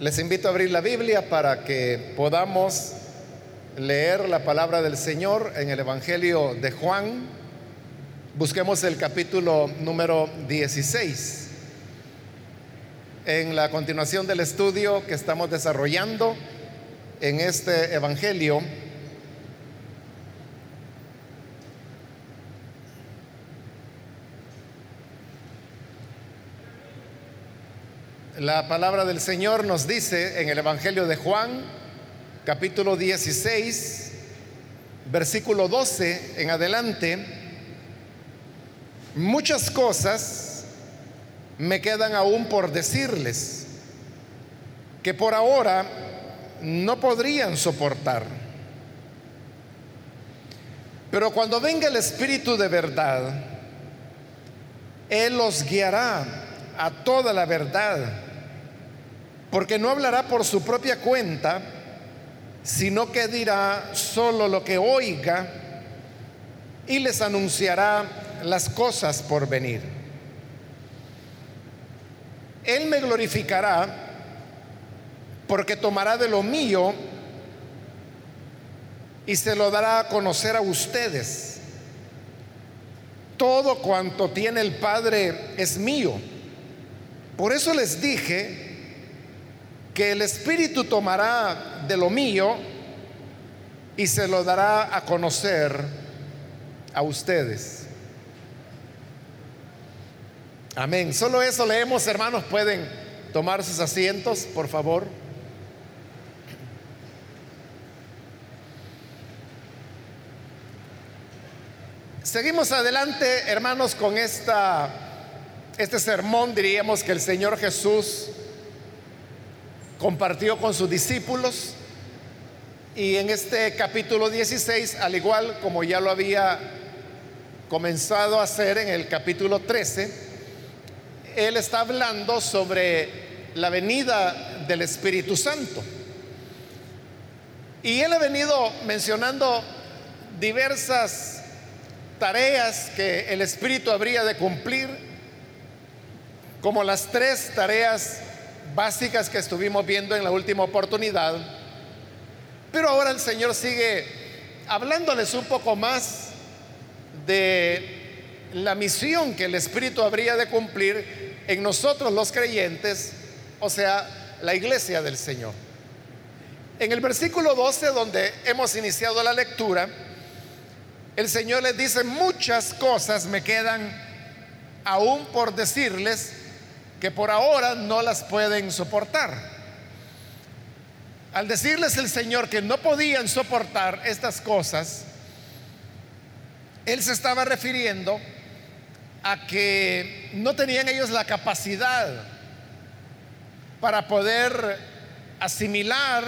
Les invito a abrir la Biblia para que podamos leer la palabra del Señor en el Evangelio de Juan. Busquemos el capítulo número 16. En la continuación del estudio que estamos desarrollando en este Evangelio, La palabra del Señor nos dice en el Evangelio de Juan, capítulo 16, versículo 12 en adelante, muchas cosas me quedan aún por decirles que por ahora no podrían soportar. Pero cuando venga el Espíritu de verdad, Él los guiará a toda la verdad porque no hablará por su propia cuenta, sino que dirá solo lo que oiga y les anunciará las cosas por venir. Él me glorificará porque tomará de lo mío y se lo dará a conocer a ustedes. Todo cuanto tiene el Padre es mío. Por eso les dije que el Espíritu tomará de lo mío y se lo dará a conocer a ustedes. Amén. Solo eso leemos, hermanos. Pueden tomar sus asientos, por favor. Seguimos adelante, hermanos, con esta este sermón diríamos que el Señor Jesús compartió con sus discípulos y en este capítulo 16, al igual como ya lo había comenzado a hacer en el capítulo 13, él está hablando sobre la venida del Espíritu Santo. Y él ha venido mencionando diversas tareas que el Espíritu habría de cumplir, como las tres tareas básicas que estuvimos viendo en la última oportunidad. Pero ahora el Señor sigue hablándoles un poco más de la misión que el Espíritu habría de cumplir en nosotros los creyentes, o sea, la iglesia del Señor. En el versículo 12, donde hemos iniciado la lectura, el Señor les dice, muchas cosas me quedan aún por decirles, que por ahora no las pueden soportar. Al decirles el Señor que no podían soportar estas cosas, Él se estaba refiriendo a que no tenían ellos la capacidad para poder asimilar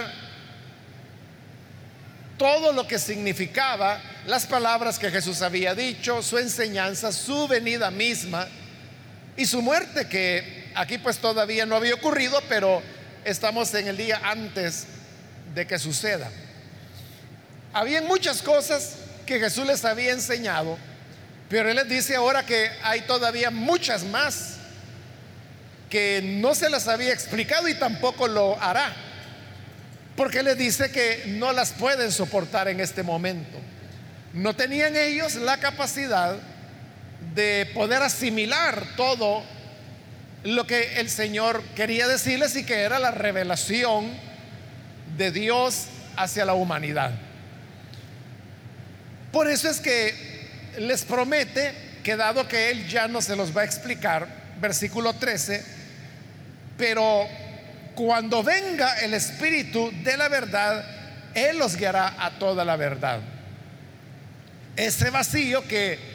todo lo que significaba las palabras que Jesús había dicho, su enseñanza, su venida misma y su muerte que Aquí pues todavía no había ocurrido, pero estamos en el día antes de que suceda. Habían muchas cosas que Jesús les había enseñado, pero Él les dice ahora que hay todavía muchas más que no se las había explicado y tampoco lo hará, porque les dice que no las pueden soportar en este momento. No tenían ellos la capacidad de poder asimilar todo lo que el Señor quería decirles y que era la revelación de Dios hacia la humanidad. Por eso es que les promete que dado que Él ya no se los va a explicar, versículo 13, pero cuando venga el Espíritu de la verdad, Él los guiará a toda la verdad. Ese vacío que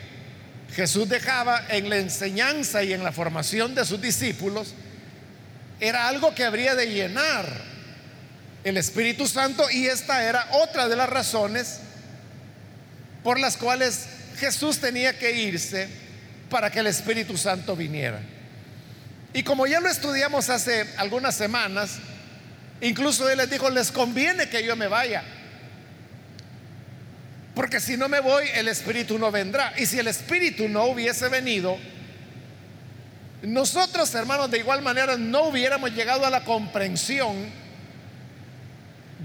Jesús dejaba en la enseñanza y en la formación de sus discípulos era algo que habría de llenar el Espíritu Santo y esta era otra de las razones por las cuales Jesús tenía que irse para que el Espíritu Santo viniera. Y como ya lo estudiamos hace algunas semanas, incluso Él les dijo, les conviene que yo me vaya porque si no me voy, el Espíritu no vendrá. Y si el Espíritu no hubiese venido, nosotros, hermanos, de igual manera no hubiéramos llegado a la comprensión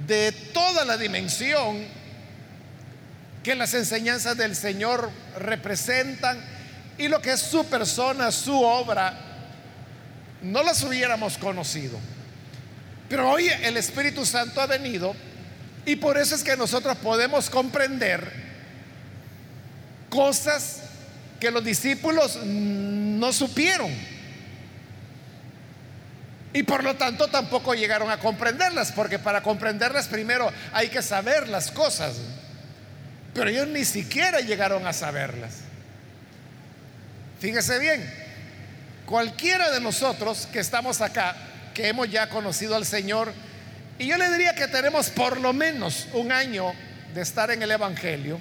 de toda la dimensión que las enseñanzas del Señor representan y lo que es su persona, su obra, no las hubiéramos conocido. Pero hoy el Espíritu Santo ha venido y por eso es que nosotros podemos comprender cosas que los discípulos no supieron. Y por lo tanto tampoco llegaron a comprenderlas, porque para comprenderlas primero hay que saber las cosas. Pero ellos ni siquiera llegaron a saberlas. Fíjese bien, cualquiera de nosotros que estamos acá, que hemos ya conocido al Señor, y yo le diría que tenemos por lo menos un año de estar en el Evangelio,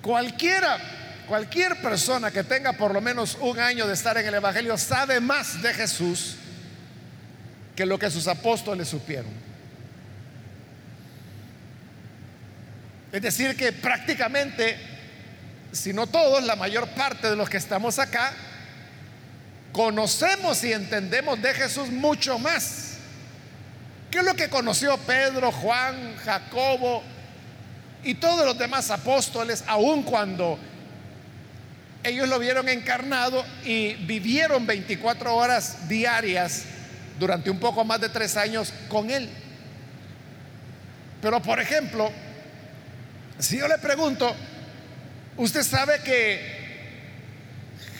cualquiera, cualquier persona que tenga por lo menos un año de estar en el Evangelio sabe más de Jesús que lo que sus apóstoles supieron. Es decir, que prácticamente, si no todos, la mayor parte de los que estamos acá, conocemos y entendemos de Jesús mucho más. ¿Qué es lo que conoció Pedro, Juan, Jacobo y todos los demás apóstoles, aun cuando ellos lo vieron encarnado y vivieron 24 horas diarias durante un poco más de tres años con él? Pero, por ejemplo, si yo le pregunto, usted sabe que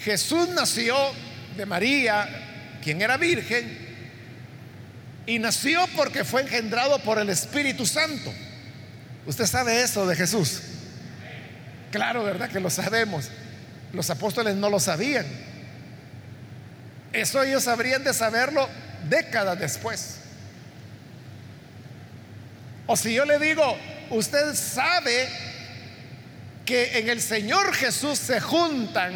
Jesús nació de María, quien era virgen, y nació porque fue engendrado por el Espíritu Santo. ¿Usted sabe eso de Jesús? Claro, ¿verdad? Que lo sabemos. Los apóstoles no lo sabían. Eso ellos habrían de saberlo décadas después. O si yo le digo, usted sabe que en el Señor Jesús se juntan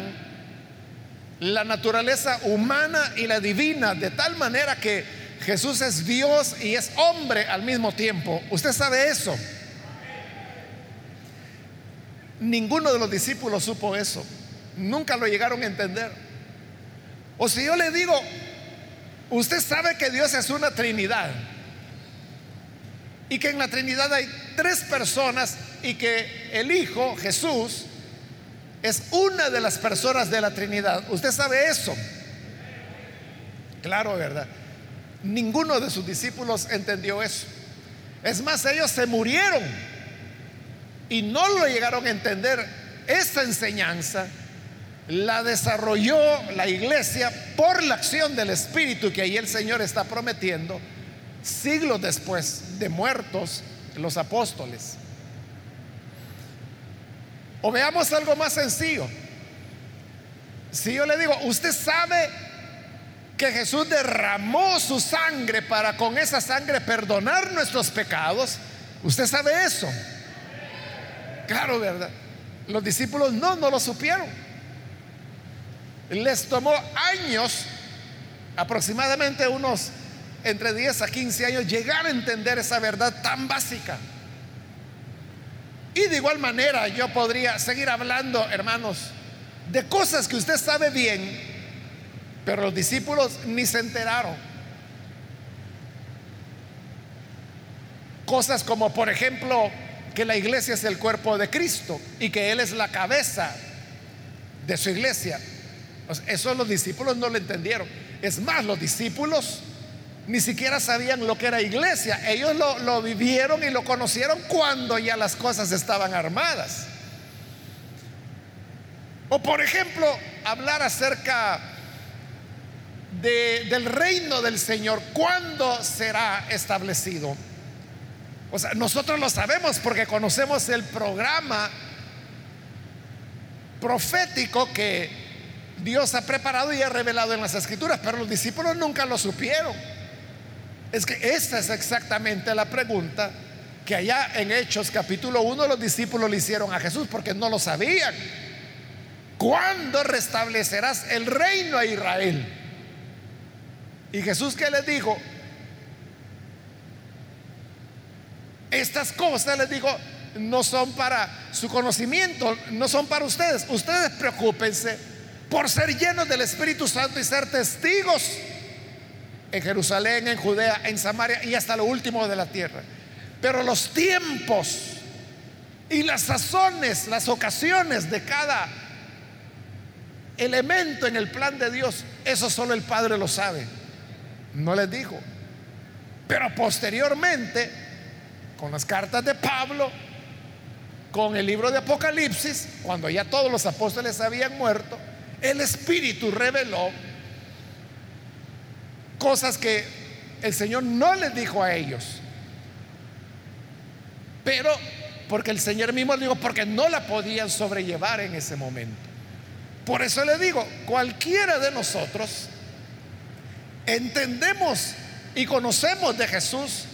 la naturaleza humana y la divina, de tal manera que Jesús es Dios y es hombre al mismo tiempo. ¿Usted sabe eso? Ninguno de los discípulos supo eso. Nunca lo llegaron a entender. O si yo le digo, usted sabe que Dios es una Trinidad y que en la Trinidad hay tres personas y que el Hijo, Jesús, es una de las personas de la Trinidad. ¿Usted sabe eso? Claro, ¿verdad? Ninguno de sus discípulos entendió eso. Es más, ellos se murieron y no lo llegaron a entender. Esta enseñanza la desarrolló la iglesia por la acción del Espíritu que ahí el Señor está prometiendo siglos después de muertos los apóstoles. O veamos algo más sencillo. Si yo le digo, usted sabe que Jesús derramó su sangre para con esa sangre perdonar nuestros pecados, usted sabe eso. Claro, ¿verdad? Los discípulos no, no lo supieron. Les tomó años, aproximadamente unos entre 10 a 15 años llegar a entender esa verdad tan básica. Y de igual manera yo podría seguir hablando, hermanos, de cosas que usted sabe bien, pero los discípulos ni se enteraron. Cosas como, por ejemplo, que la iglesia es el cuerpo de Cristo y que Él es la cabeza de su iglesia. Eso los discípulos no lo entendieron. Es más, los discípulos ni siquiera sabían lo que era iglesia. Ellos lo, vivieron y lo conocieron cuando ya las cosas estaban armadas. O por ejemplo, hablar acerca del reino del Señor, ¿cuándo será establecido? O sea, nosotros lo sabemos porque conocemos el programa profético que Dios ha preparado y ha revelado en las escrituras, pero los discípulos nunca lo supieron. Es que esta es exactamente la pregunta que allá en Hechos capítulo 1 los discípulos le hicieron a Jesús porque no lo sabían. ¿Cuándo restablecerás el reino a Israel? Y Jesús que les dijo, estas cosas les digo, no son para su conocimiento, no son para ustedes. Ustedes preocúpense por ser llenos del Espíritu Santo y ser testigos en Jerusalén, en Judea, en Samaria y hasta lo último de la tierra. Pero los tiempos y las sazones, las ocasiones de cada elemento en el plan de Dios, eso solo el Padre lo sabe. No les dijo. Pero posteriormente, con las cartas de Pablo, con el libro de Apocalipsis, cuando ya todos los apóstoles habían muerto, el Espíritu reveló cosas que el Señor no les dijo a ellos. Pero porque el Señor mismo le dijo, porque no la podían sobrellevar en ese momento. Por eso le digo, cualquiera de nosotros entendemos y conocemos de Jesús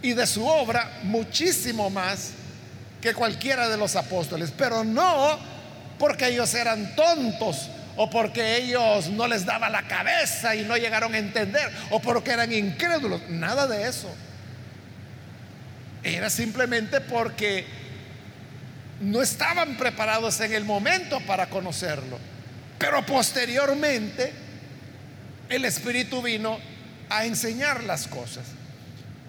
y de su obra muchísimo más que cualquiera de los apóstoles, pero no porque ellos eran tontos o porque ellos no les daba la cabeza y no llegaron a entender o porque eran incrédulos, nada de eso. Era simplemente porque no estaban preparados en el momento para conocerlo. Pero posteriormente el Espíritu vino a enseñar las cosas.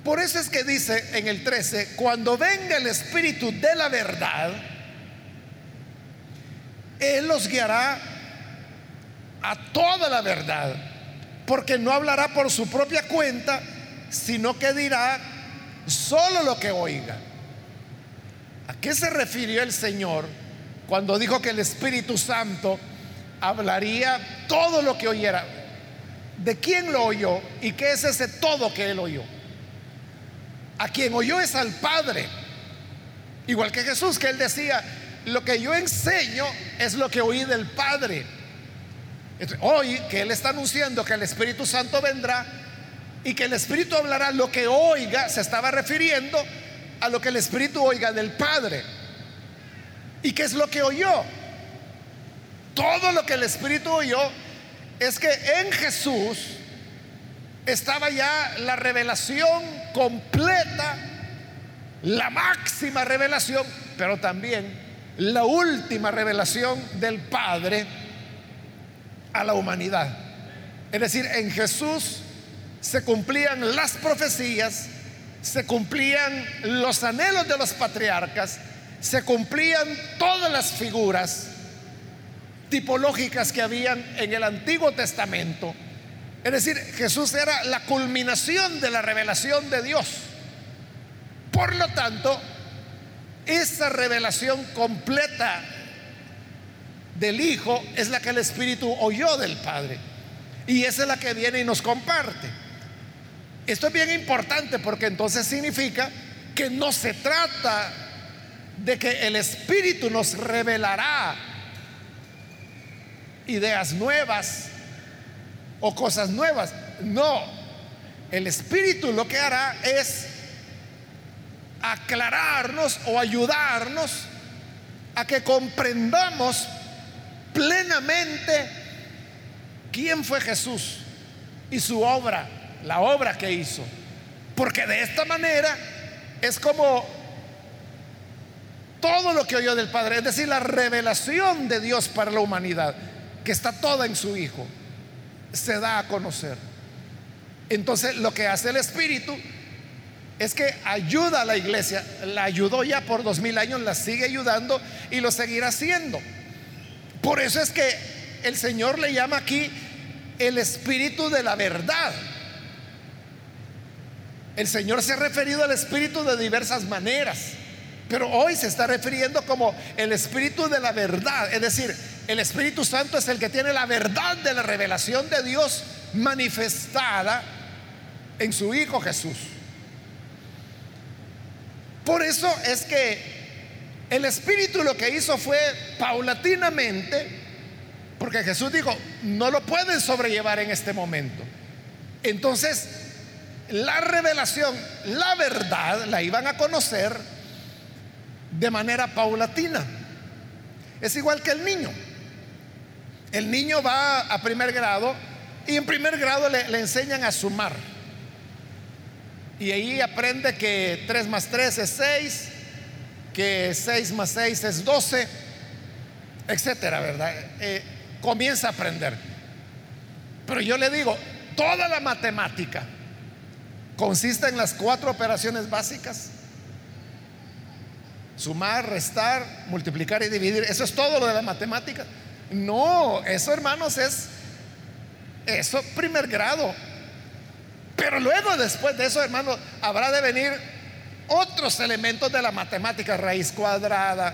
Por eso es que dice en el 13, cuando venga el Espíritu de la verdad, Él los guiará a toda la verdad, porque no hablará por su propia cuenta, sino que dirá solo lo que oiga. ¿A qué se refirió el Señor cuando dijo que el Espíritu Santo hablaría todo lo que oyera? ¿De quién lo oyó y qué es ese todo que él oyó? A quien oyó es al Padre. Igual que Jesús, que él decía, lo que yo enseño es lo que oí del Padre. Hoy que él está anunciando que el Espíritu Santo vendrá y que el Espíritu hablará lo que oiga, se estaba refiriendo a lo que el Espíritu oiga del Padre. ¿Y qué es lo que oyó? Todo lo que el Espíritu oyó es que en Jesús estaba ya la revelación completa, la máxima revelación, pero también la última revelación del Padre a la humanidad. Es decir, en Jesús se cumplían las profecías, se cumplían los anhelos de los patriarcas, se cumplían todas las figuras tipológicas que habían en el Antiguo Testamento es decir, Jesús era la culminación de la revelación de Dios. Por lo tanto, esa revelación completa del Hijo es la que el Espíritu oyó del Padre. Y esa es la que viene y nos comparte. Esto es bien importante porque entonces significa que no se trata de que el Espíritu nos revelará ideas nuevas, o cosas nuevas. No, el Espíritu lo que hará es aclararnos o ayudarnos a que comprendamos plenamente quién fue Jesús y su obra, la obra que hizo. Porque de esta manera es como todo lo que oyó del Padre, es decir, la revelación de Dios para la humanidad, que está toda en su Hijo se da a conocer. Entonces lo que hace el Espíritu es que ayuda a la iglesia, la ayudó ya por dos mil años, la sigue ayudando y lo seguirá haciendo. Por eso es que el Señor le llama aquí el Espíritu de la verdad. El Señor se ha referido al Espíritu de diversas maneras, pero hoy se está refiriendo como el Espíritu de la verdad, es decir, el Espíritu Santo es el que tiene la verdad de la revelación de Dios manifestada en su Hijo Jesús. Por eso es que el Espíritu lo que hizo fue paulatinamente, porque Jesús dijo, no lo pueden sobrellevar en este momento. Entonces, la revelación, la verdad, la iban a conocer de manera paulatina. Es igual que el niño. El niño va a primer grado y en primer grado le, enseñan a sumar. Y ahí aprende que 3 más 3 es 6, que 6 más 6 es 12, etcétera, ¿verdad? Eh, comienza a aprender. Pero yo le digo, toda la matemática consiste en las cuatro operaciones básicas. Sumar, restar, multiplicar y dividir. Eso es todo lo de la matemática. No, eso hermanos es eso primer grado. Pero luego después de eso, hermanos, habrá de venir otros elementos de la matemática, raíz cuadrada,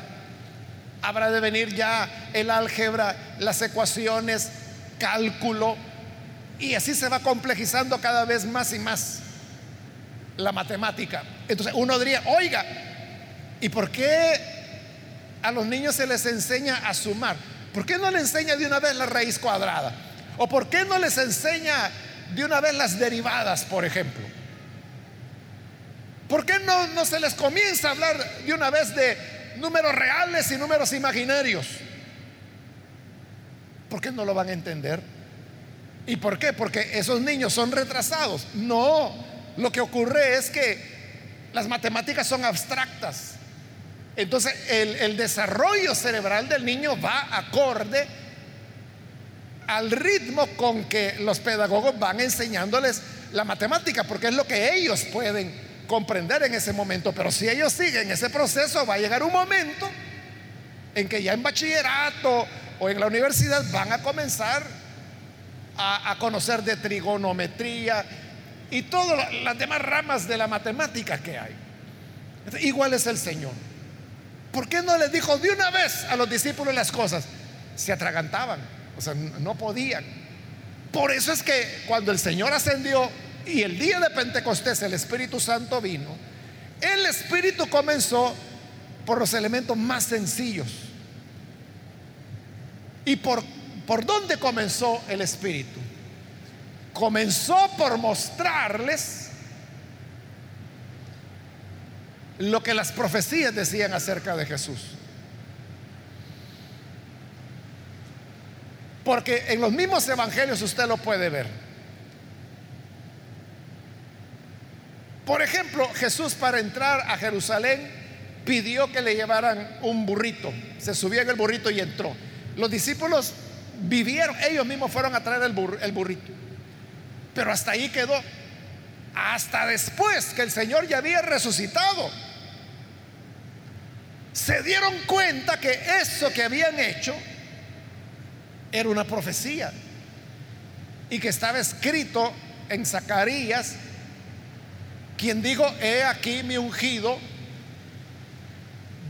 habrá de venir ya el álgebra, las ecuaciones, cálculo, y así se va complejizando cada vez más y más la matemática. Entonces uno diría, oiga, ¿y por qué a los niños se les enseña a sumar? ¿Por qué no le enseña de una vez la raíz cuadrada? ¿O por qué no les enseña de una vez las derivadas, por ejemplo? ¿Por qué no, no se les comienza a hablar de una vez de números reales y números imaginarios? ¿Por qué no lo van a entender? ¿Y por qué? Porque esos niños son retrasados. No, lo que ocurre es que las matemáticas son abstractas. Entonces el, desarrollo cerebral del niño va acorde al ritmo con que los pedagogos van enseñándoles la matemática, porque es lo que ellos pueden comprender en ese momento, pero si ellos siguen ese proceso, va a llegar un momento en que ya en bachillerato o en la universidad van a comenzar a conocer de trigonometría y todas las demás ramas de la matemática que hay. Igual es el Señor. ¿Por qué no les dijo de una vez a los discípulos las cosas? Se atragantaban, o sea, no podían. Por eso es que cuando el Señor ascendió, y el día de Pentecostés el Espíritu Santo vino, el Espíritu comenzó por los elementos más sencillos. ¿Y por, por dónde comenzó el Espíritu? Comenzó por mostrarles lo que las profecías decían acerca de Jesús. Porque en los mismos evangelios usted lo puede ver. Por ejemplo, Jesús para entrar a Jerusalén pidió que le llevaran un burrito. Se subió en el burrito y entró. Los discípulos vivieron, ellos mismos fueron a traer el, burrito. Pero hasta ahí quedó. Hasta después que el Señor ya había resucitado. Se dieron cuenta que eso que habían hecho era una profecía. Y que estaba escrito en Zacarías quien dijo, he aquí mi ungido,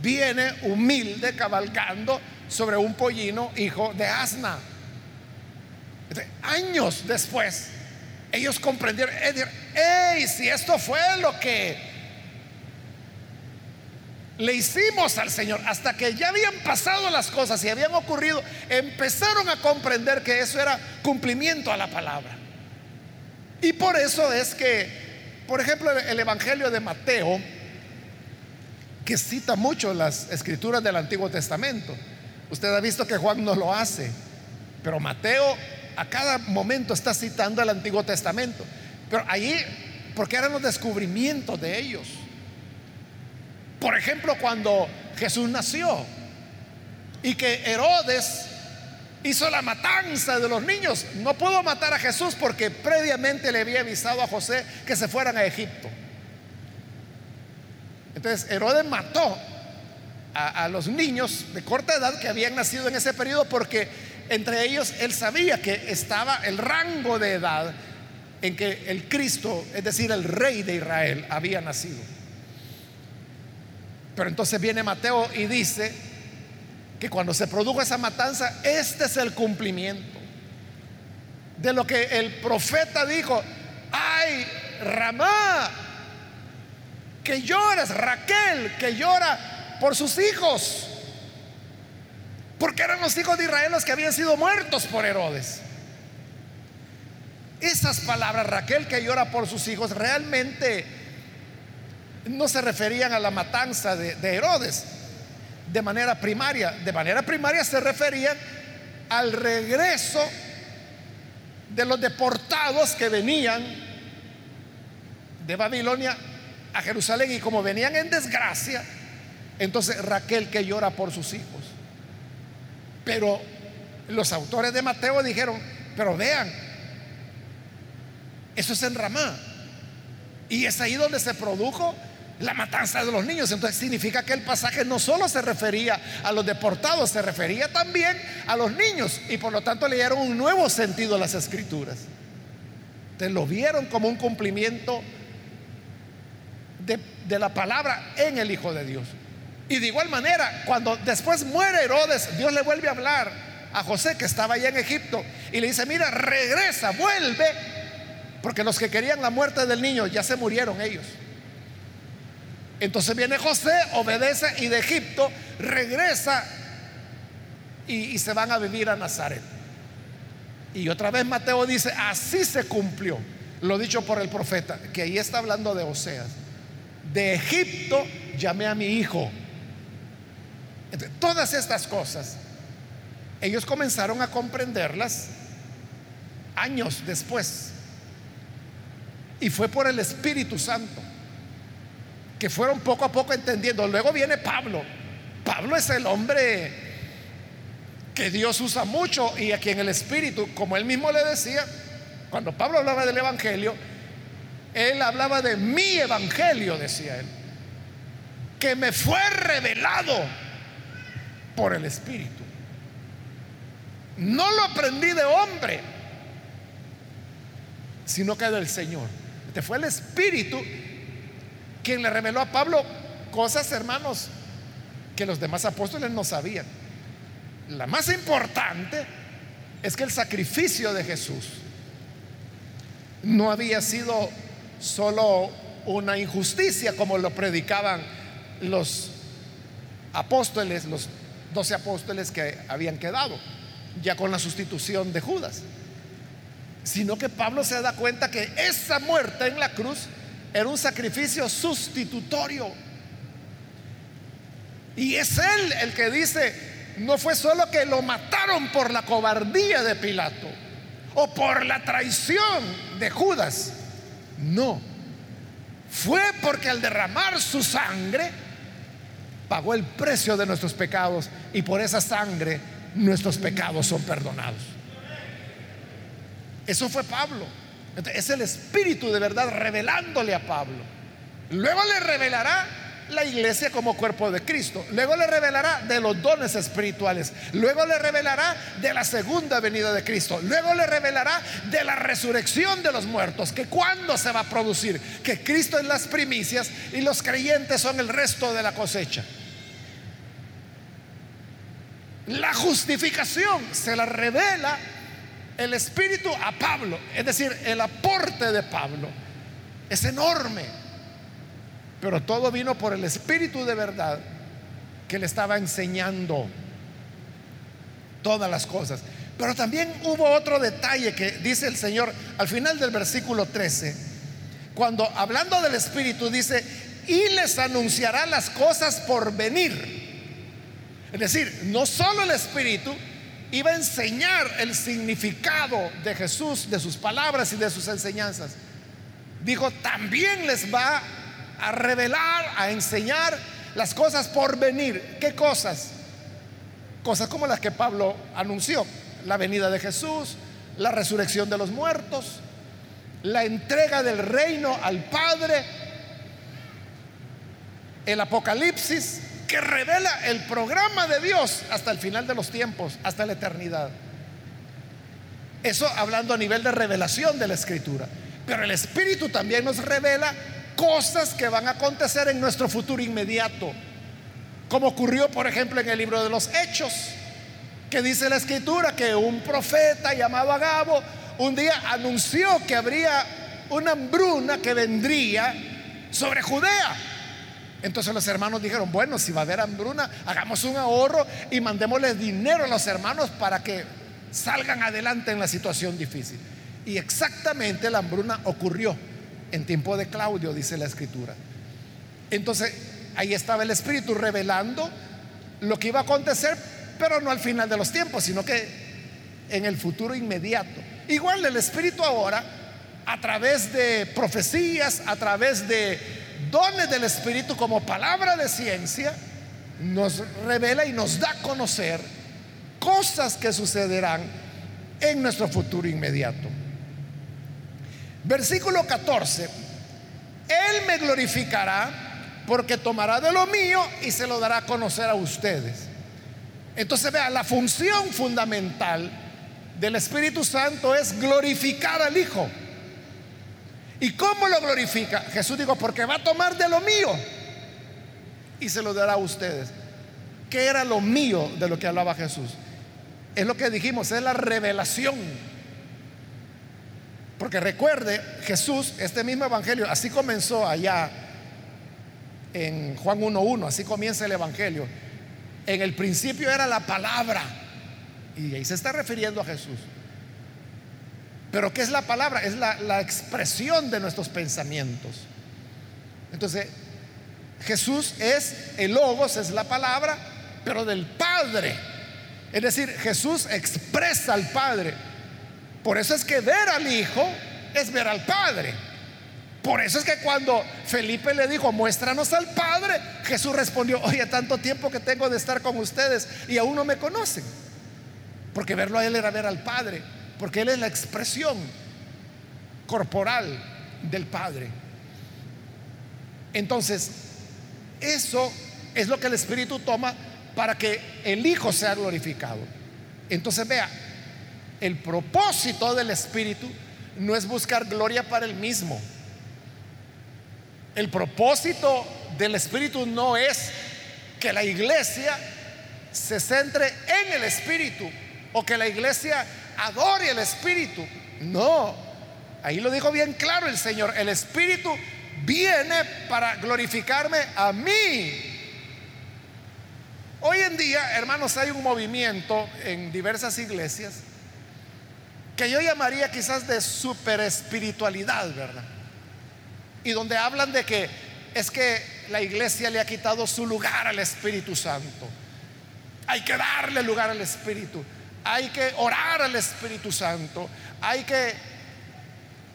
viene humilde cabalgando sobre un pollino hijo de asna. Años después, ellos comprendieron, hey, si esto fue lo que le hicimos al Señor, hasta que ya habían pasado las cosas y habían ocurrido, empezaron a comprender que eso era cumplimiento a la palabra. Y por eso es que por ejemplo, el Evangelio de Mateo, que cita mucho las escrituras del Antiguo Testamento. Usted ha visto que Juan no lo hace, pero Mateo a cada momento está citando el Antiguo Testamento. Pero allí, porque eran los descubrimientos de ellos. Por ejemplo, cuando Jesús nació y que Herodes hizo la matanza de los niños. No pudo matar a Jesús porque previamente le había avisado a José que se fueran a Egipto. Entonces Herodes mató a, los niños de corta edad que habían nacido en ese periodo porque entre ellos él sabía que estaba el rango de edad en que el Cristo, es decir, el rey de Israel, había nacido. Pero entonces viene Mateo y dice, que cuando se produjo esa matanza, este es el cumplimiento de lo que el profeta dijo, ay, Ramá, que lloras, Raquel, que llora por sus hijos, porque eran los hijos de Israel los que habían sido muertos por Herodes. Esas palabras, Raquel que llora por sus hijos, realmente no se referían a la matanza de, de Herodes, de manera primaria. De manera primaria se referían al regreso de los deportados que venían de Babilonia a Jerusalén y como venían en desgracia, entonces Raquel que llora por sus hijos. Pero los autores de Mateo dijeron, pero vean, eso es en Ramá. Y es ahí donde se produjo la matanza de los niños. Entonces significa que el pasaje no solo se refería a los deportados, se refería también a los niños. Y por lo tanto le dieron un nuevo sentido a las escrituras. Te lo vieron como un cumplimiento de, de la palabra en el Hijo de Dios. Y de igual manera, cuando después muere Herodes, Dios le vuelve a hablar a José que estaba allá en Egipto y le dice, mira, regresa, vuelve, porque los que querían la muerte del niño ya se murieron ellos. Entonces viene José, obedece y de Egipto regresa y, se van a vivir a Nazaret. Y otra vez Mateo dice, así se cumplió lo dicho por el profeta, que ahí está hablando de Oseas. De Egipto llamé a mi hijo. Todas estas cosas, ellos comenzaron a comprenderlas años después. Y fue por el Espíritu Santo que fueron poco a poco entendiendo. Luego viene Pablo. Pablo es el hombre que Dios usa mucho y a quien el Espíritu, como él mismo le decía, cuando Pablo hablaba del Evangelio, él hablaba de mi Evangelio, decía él, que me fue revelado por el Espíritu. No lo aprendí de hombre, sino que del Señor. Este fue el Espíritu quien le reveló a Pablo cosas, hermanos, que los demás apóstoles no sabían. La más importante es que el sacrificio de Jesús no había sido solo una injusticia como lo predicaban los apóstoles, los doce apóstoles que habían quedado, ya con la sustitución de Judas, sino que Pablo se da cuenta que esa muerte en la cruz era un sacrificio sustitutorio. Y es él el que dice, no fue solo que lo mataron por la cobardía de Pilato o por la traición de Judas, no, fue porque al derramar su sangre pagó el precio de nuestros pecados y por esa sangre nuestros pecados son perdonados. Eso fue Pablo. Es el Espíritu de verdad revelándole a Pablo. Luego le revelará la iglesia como cuerpo de Cristo. Luego le revelará de los dones espirituales. Luego le revelará de la segunda venida de Cristo. Luego le revelará de la resurrección de los muertos. Que cuando se va a producir. Que Cristo es las primicias y los creyentes son el resto de la cosecha. La justificación se la revela el Espíritu a Pablo. Es decir, el aporte de Pablo es enorme. Pero todo vino por el Espíritu de verdad que le estaba enseñando todas las cosas. Pero también hubo otro detalle que dice el Señor al final del versículo 13, cuando hablando del Espíritu dice, y les anunciará las cosas por venir. Es decir, no solo el Espíritu iba a enseñar el significado de Jesús, de sus palabras y de sus enseñanzas. Dijo, también les va a revelar, a enseñar las cosas por venir. ¿Qué cosas? Cosas como las que Pablo anunció. La venida de Jesús, la resurrección de los muertos, la entrega del reino al Padre, el Apocalipsis, que revela el programa de Dios hasta el final de los tiempos, hasta la eternidad. Eso hablando a nivel de revelación de la escritura. Pero el Espíritu también nos revela cosas que van a acontecer en nuestro futuro inmediato, como ocurrió por ejemplo en el libro de los Hechos, que dice la escritura que un profeta llamado Agabo un día anunció que habría una hambruna que vendría sobre Judea. Entonces los hermanos dijeron, bueno, si va a haber hambruna, hagamos un ahorro y mandémosle dinero a los hermanos para que salgan adelante en la situación difícil. Y exactamente la hambruna ocurrió en tiempo de Claudio, dice la escritura. Entonces, ahí estaba el Espíritu revelando lo que iba a acontecer, pero no al final de los tiempos, sino que en el futuro inmediato. Igual el Espíritu ahora, a través de profecías, a través de dones del Espíritu como palabra de ciencia, nos revela y nos da a conocer cosas que sucederán en nuestro futuro inmediato. Versículo 14. Él me glorificará porque tomará de lo mío y se lo dará a conocer a ustedes. Entonces vea, la función fundamental del Espíritu Santo es glorificar al Hijo. ¿Y cómo lo glorifica? Jesús dijo, porque va a tomar de lo mío y se lo dará a ustedes. ¿Qué era lo mío de lo que hablaba Jesús? Es lo que dijimos, es la revelación. Porque recuerde, Jesús, este mismo evangelio, así comenzó allá en Juan 1.1, así comienza el evangelio. En el principio era la palabra. Y ahí se está refiriendo a Jesús. Pero ¿qué es la palabra? Es la, la expresión de nuestros pensamientos. Entonces, Jesús es el logos, es la palabra, pero del Padre. Es decir, Jesús expresa al Padre. Por eso es que ver al Hijo es ver al Padre. Por eso es que cuando Felipe le dijo, muéstranos al Padre, Jesús respondió, oye, tanto tiempo que tengo de estar con ustedes y aún no me conocen. Porque verlo a Él era ver al Padre, porque Él es la expresión corporal del Padre. Entonces, eso es lo que el Espíritu toma para que el Hijo sea glorificado. Entonces vea, el propósito del Espíritu no es buscar gloria para el mismo. El propósito del Espíritu no es que la iglesia se centre en el Espíritu o que la iglesia adore el Espíritu. No, ahí lo dijo bien claro el Señor. El Espíritu viene para glorificarme a mí. Hoy en día, hermanos, hay un movimiento en diversas iglesias que yo llamaría quizás de super espiritualidad, ¿verdad? Y donde hablan de que es que la iglesia le ha quitado su lugar al Espíritu Santo. Hay que darle lugar al Espíritu. Hay que orar al Espíritu Santo. Hay que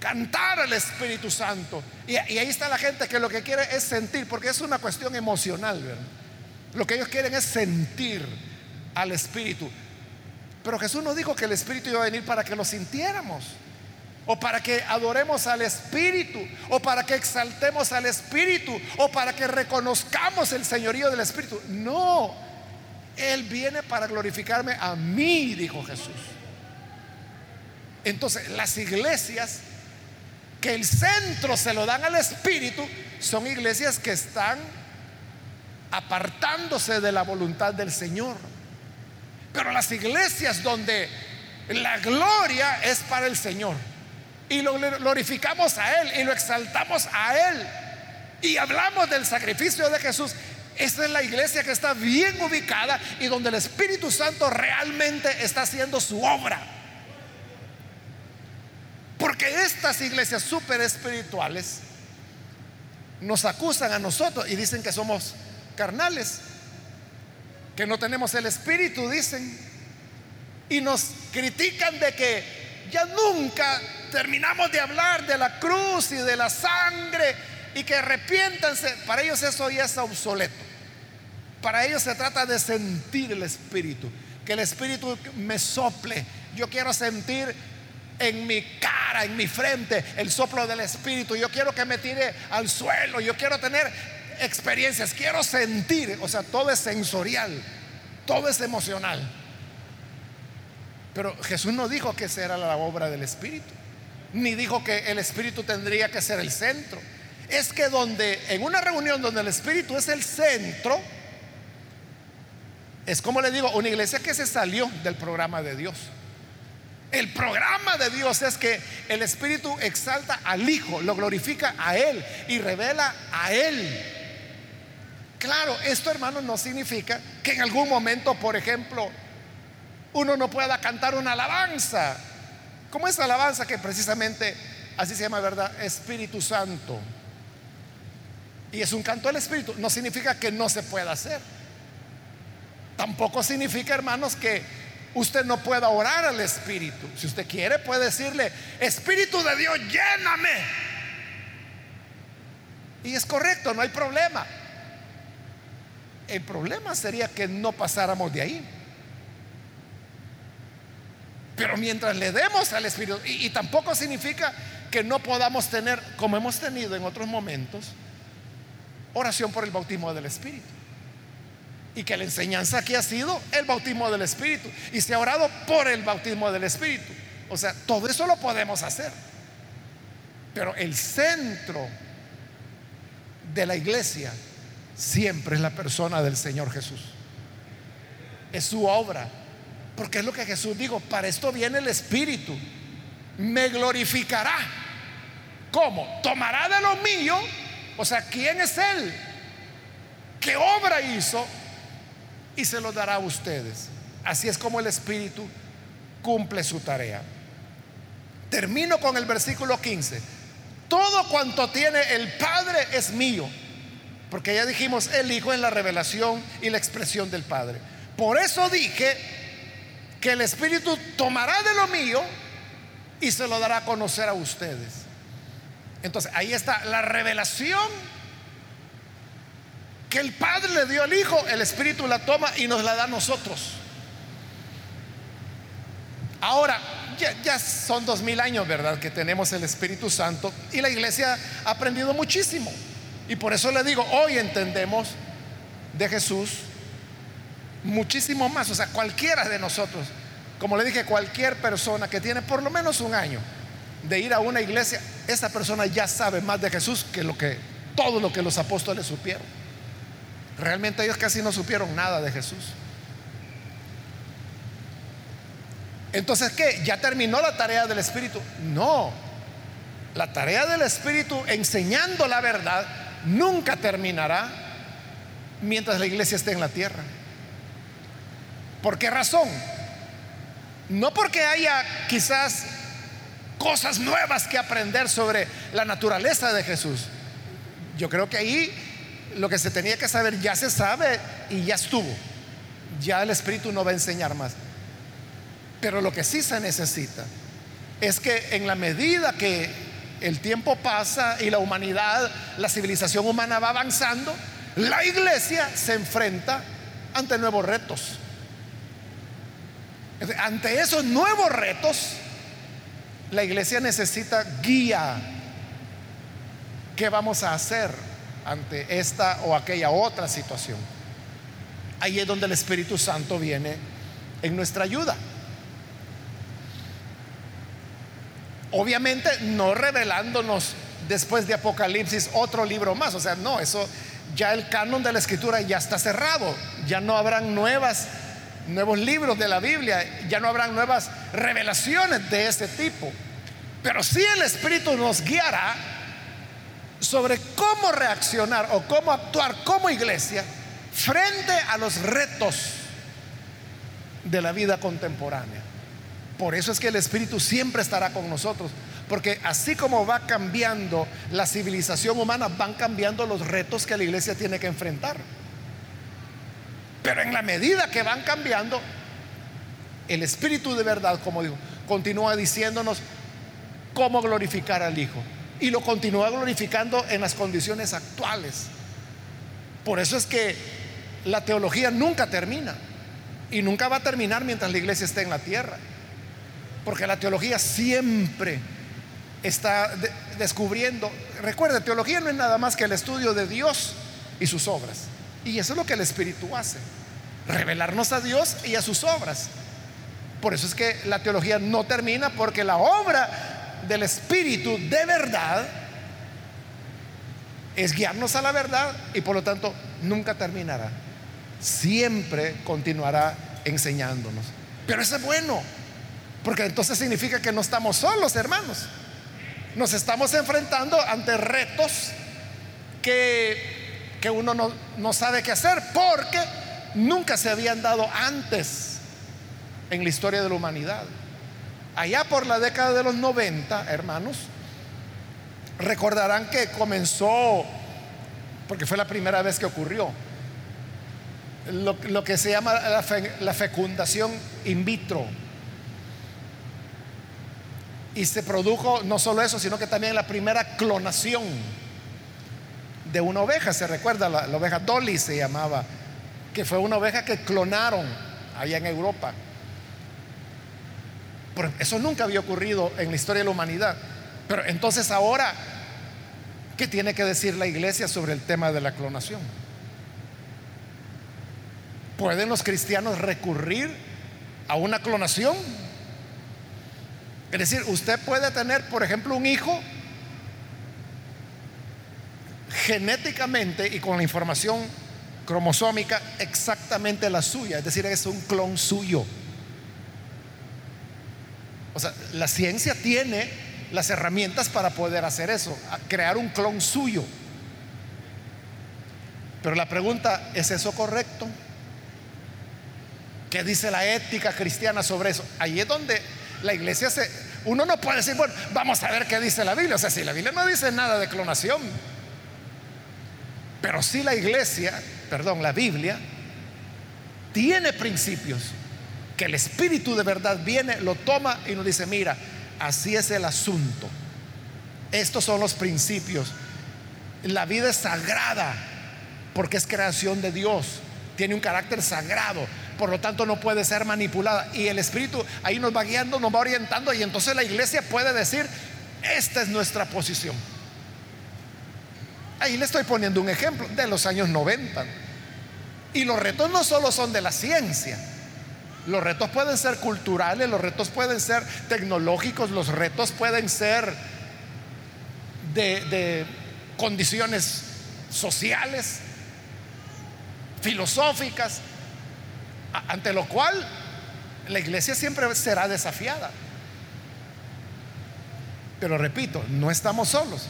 cantar al Espíritu Santo. Y, ahí está la gente que lo que quiere es sentir, porque es una cuestión emocional, ¿verdad? Lo que ellos quieren es sentir al Espíritu. Pero Jesús nos dijo que el Espíritu iba a venir para que lo sintiéramos. O para que adoremos al Espíritu. O para que exaltemos al Espíritu. O para que reconozcamos el señorío del Espíritu. No. Él viene para glorificarme a mí, dijo Jesús. Entonces, las iglesias que el centro se lo dan al Espíritu, son iglesias que están apartándose de la voluntad del Señor. Pero las iglesias donde la gloria es para el Señor y lo glorificamos a Él y lo exaltamos a Él y hablamos del sacrificio de Jesús, esta es la iglesia que está bien ubicada y donde el Espíritu Santo realmente está haciendo su obra. Porque estas iglesias súper espirituales nos acusan a nosotros y dicen que somos carnales, que no tenemos el espíritu, dicen, y nos critican de que ya nunca terminamos de hablar de la cruz y de la sangre y que arrepiéntanse. Para ellos eso ya es obsoleto. Para ellos se trata de sentir el espíritu, que el espíritu me sople. Yo quiero sentir en mi cara, en mi frente, el soplo del Espíritu. Yo quiero que me tire al suelo, yo quiero tener experiencias, quiero sentir, o sea, todo es sensorial, todo es emocional. Pero Jesús no dijo que esa era la obra del Espíritu, ni dijo que el Espíritu tendría que ser el centro. Es que donde, en una reunión donde el Espíritu es el centro, es como le digo, una iglesia que se salió del programa de Dios. El programa de Dios es que el Espíritu exalta al Hijo, lo glorifica a Él y revela a Él. Claro, esto hermano no significa que en algún momento, por ejemplo, uno no pueda cantar una alabanza. Como esa alabanza que precisamente así se llama, ¿verdad? Espíritu Santo. Y es un canto del Espíritu. No significa que no se pueda hacer. Tampoco significa, hermanos, que usted no pueda orar al Espíritu. Si usted quiere, puede decirle, Espíritu de Dios, lléname. Y es correcto, no hay problema. El problema sería que no pasáramos de ahí. Pero mientras le demos al Espíritu, y, y tampoco significa que no podamos tener, como hemos tenido en otros momentos, oración por el bautismo del Espíritu. Y que la enseñanza aquí ha sido el bautismo del Espíritu. Y se ha orado por el bautismo del Espíritu. O sea, todo eso lo podemos hacer. Pero el centro de la iglesia siempre es la persona del Señor Jesús. Es su obra. Porque es lo que Jesús dijo, para esto viene el Espíritu. Me glorificará. ¿Cómo? Tomará de lo mío. O sea, ¿quién es Él? ¿Qué obra hizo? Y se lo dará a ustedes. Así es como el Espíritu cumple su tarea. Termino con el versículo 15. Todo cuanto tiene el Padre es mío. Porque ya dijimos, el Hijo en la revelación y la expresión del Padre. Por eso dije que el Espíritu tomará de lo mío y se lo dará a conocer a ustedes. Entonces, ahí está la revelación que el Padre le dio al Hijo, el Espíritu la toma y nos la da a nosotros. Ahora, ya, son dos mil años, ¿verdad? Que tenemos el Espíritu Santo y la iglesia ha aprendido muchísimo. Y por eso le digo, hoy entendemos de Jesús muchísimo más. O sea, cualquiera de nosotros, como le dije, cualquier persona que tiene por lo menos un año de ir a una iglesia, esa persona ya sabe más de Jesús que lo que todo lo que los apóstoles supieron. Realmente ellos casi no supieron nada de Jesús. Entonces, ¿qué? ¿Ya terminó la tarea del Espíritu? No. La tarea del Espíritu enseñando la verdad nunca terminará mientras la iglesia esté en la tierra. ¿Por qué razón? No porque haya quizás cosas nuevas que aprender sobre la naturaleza de Jesús. Yo creo que ahí lo que se tenía que saber ya se sabe y ya estuvo. Ya el Espíritu no va a enseñar más. Pero lo que sí se necesita es que en la medida que el tiempo pasa y la humanidad, la civilización humana va avanzando, la iglesia se enfrenta ante nuevos retos. Ante esos nuevos retos, la iglesia necesita guía. ¿Qué vamos a hacer ante esta o aquella otra situación? Ahí es donde el Espíritu Santo viene en nuestra ayuda. Obviamente no revelándonos después de Apocalipsis otro libro más. O sea, no, eso ya el canon de la escritura ya está cerrado. Ya no habrán nuevas, nuevos libros de la Biblia. Ya no habrán nuevas revelaciones de ese tipo. Pero sí el Espíritu nos guiará sobre cómo reaccionar o cómo actuar como iglesia frente a los retos de la vida contemporánea. Por eso es que el Espíritu siempre estará con nosotros. Porque así como va cambiando la civilización humana, van cambiando los retos que la iglesia tiene que enfrentar. Pero en la medida que van cambiando, el Espíritu de verdad, como digo, continúa diciéndonos cómo glorificar al Hijo. Y lo continúa glorificando en las condiciones actuales. Por eso es que la teología nunca termina. Y nunca va a terminar mientras la iglesia esté en la tierra. Porque la teología siempre está descubriendo. Recuerda, teología no es nada más que el estudio de Dios y sus obras. Y eso es lo que el Espíritu hace. Revelarnos a Dios y a sus obras. Por eso es que la teología no termina porque la obra del Espíritu de verdad es guiarnos a la verdad y por lo tanto nunca terminará. Siempre continuará enseñándonos. Pero eso es bueno. Porque entonces significa que no estamos solos, hermanos. Nos estamos enfrentando ante retos que, que uno no, no sabe qué hacer porque nunca se habían dado antes en la historia de la humanidad. Allá por la década de los 90, hermanos, recordarán que comenzó, porque fue la primera vez que ocurrió, lo, que se llama la fecundación in vitro y se produjo no solo eso, sino que también la primera clonación de una oveja. Se recuerda, la, la oveja Dolly se llamaba, que fue una oveja que clonaron allá en Europa. Eso nunca había ocurrido en la historia de la humanidad. Pero entonces ahora, ¿qué tiene que decir la iglesia sobre el tema de la clonación? ¿Pueden los cristianos recurrir a una clonación? Es decir, usted puede tener, por ejemplo, un hijo genéticamente y con la información cromosómica exactamente la suya, es decir, es un clon suyo. O sea, la ciencia tiene las herramientas para poder hacer eso, crear un clon suyo. Pero la pregunta, ¿es eso correcto? ¿Qué dice la ética cristiana sobre eso? Ahí es donde la iglesia se... Uno no puede decir, bueno, vamos a ver qué dice la Biblia. O sea, si la Biblia no dice nada de clonación, pero sí la iglesia, perdón, la Biblia, tiene principios que el Espíritu de verdad viene, lo toma y nos dice, mira, así es el asunto. Estos son los principios. La vida es sagrada porque es creación de Dios. Tiene un carácter sagrado. Por lo tanto no puede ser manipulada. Y el Espíritu ahí nos va guiando, nos va orientando. Y entonces la iglesia puede decir, esta es nuestra posición. Ahí le estoy poniendo un ejemplo de los años 90. Y los retos no solo son de la ciencia los retos pueden ser culturales, los retos pueden ser tecnológicos, los retos pueden ser de, condiciones sociales, filosóficas, ante lo cual la iglesia siempre será desafiada. Pero repito, no estamos solos.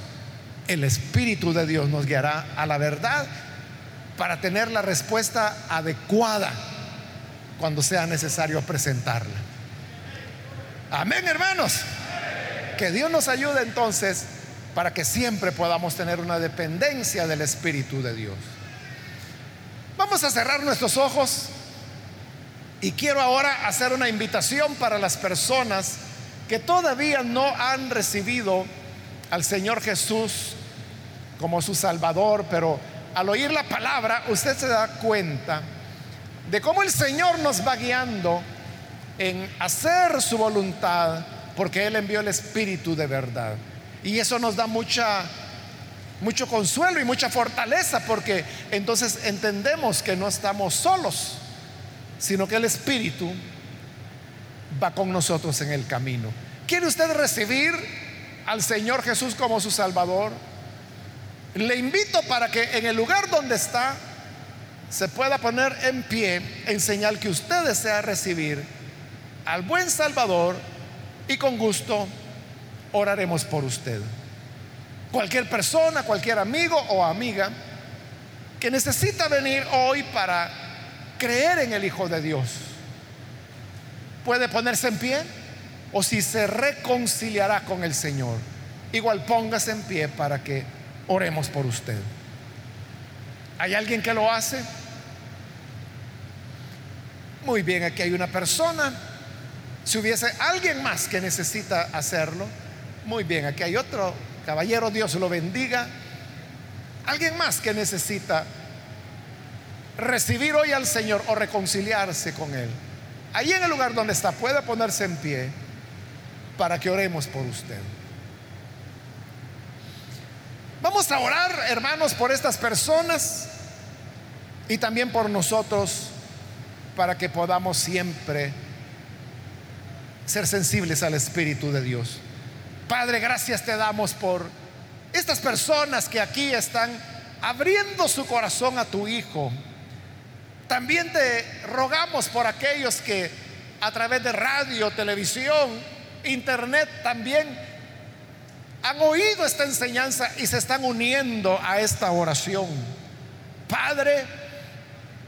El Espíritu de Dios nos guiará a la verdad para tener la respuesta adecuada cuando sea necesario presentarla. Amén, hermanos. Que Dios nos ayude entonces para que siempre podamos tener una dependencia del Espíritu de Dios. Vamos a cerrar nuestros ojos y quiero ahora hacer una invitación para las personas que todavía no han recibido al Señor Jesús como su Salvador, pero al oír la palabra usted se da cuenta de cómo el Señor nos va guiando en hacer su voluntad, porque Él envió el Espíritu de verdad. Y eso nos da mucha, mucho consuelo y mucha fortaleza, porque entonces entendemos que no estamos solos, sino que el Espíritu va con nosotros en el camino. ¿Quiere usted recibir al Señor Jesús como su Salvador? Le invito para que en el lugar donde está, se pueda poner en pie en señal que usted desea recibir al buen Salvador y con gusto oraremos por usted. Cualquier persona, cualquier amigo o amiga que necesita venir hoy para creer en el Hijo de Dios, puede ponerse en pie o si se reconciliará con el Señor, igual póngase en pie para que oremos por usted. ¿Hay alguien que lo hace? Muy bien, aquí hay una persona. Si hubiese alguien más que necesita hacerlo, muy bien, aquí hay otro caballero, Dios lo bendiga. Alguien más que necesita recibir hoy al Señor o reconciliarse con Él. Ahí en el lugar donde está, puede ponerse en pie para que oremos por usted. Vamos a orar, hermanos, por estas personas y también por nosotros para que podamos siempre ser sensibles al Espíritu de Dios. Padre, gracias te damos por estas personas que aquí están abriendo su corazón a tu Hijo. También te rogamos por aquellos que a través de radio, televisión, internet también han oído esta enseñanza y se están uniendo a esta oración. Padre,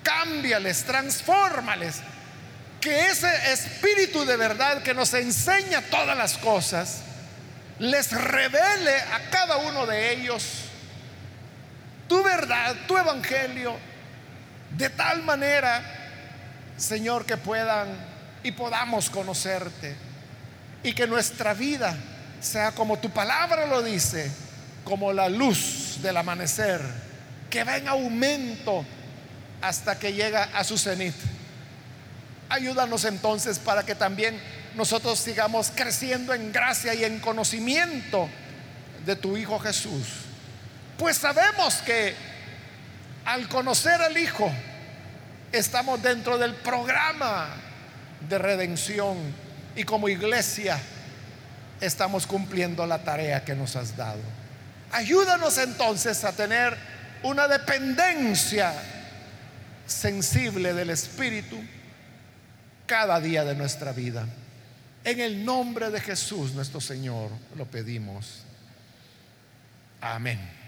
cámbiales, transfórmales. Que ese espíritu de verdad que nos enseña todas las cosas, les revele a cada uno de ellos tu verdad, tu evangelio, de tal manera, Señor, que puedan y podamos conocerte y que nuestra vida sea como tu palabra lo dice, como la luz del amanecer, que va en aumento hasta que llega a su cenit. Ayúdanos entonces para que también nosotros sigamos creciendo en gracia y en conocimiento de tu Hijo Jesús. Pues sabemos que al conocer al Hijo, estamos dentro del programa de redención y como iglesia estamos cumpliendo la tarea que nos has dado. Ayúdanos entonces a tener una dependencia sensible del Espíritu cada día de nuestra vida. En el nombre de Jesús nuestro Señor lo pedimos. Amén.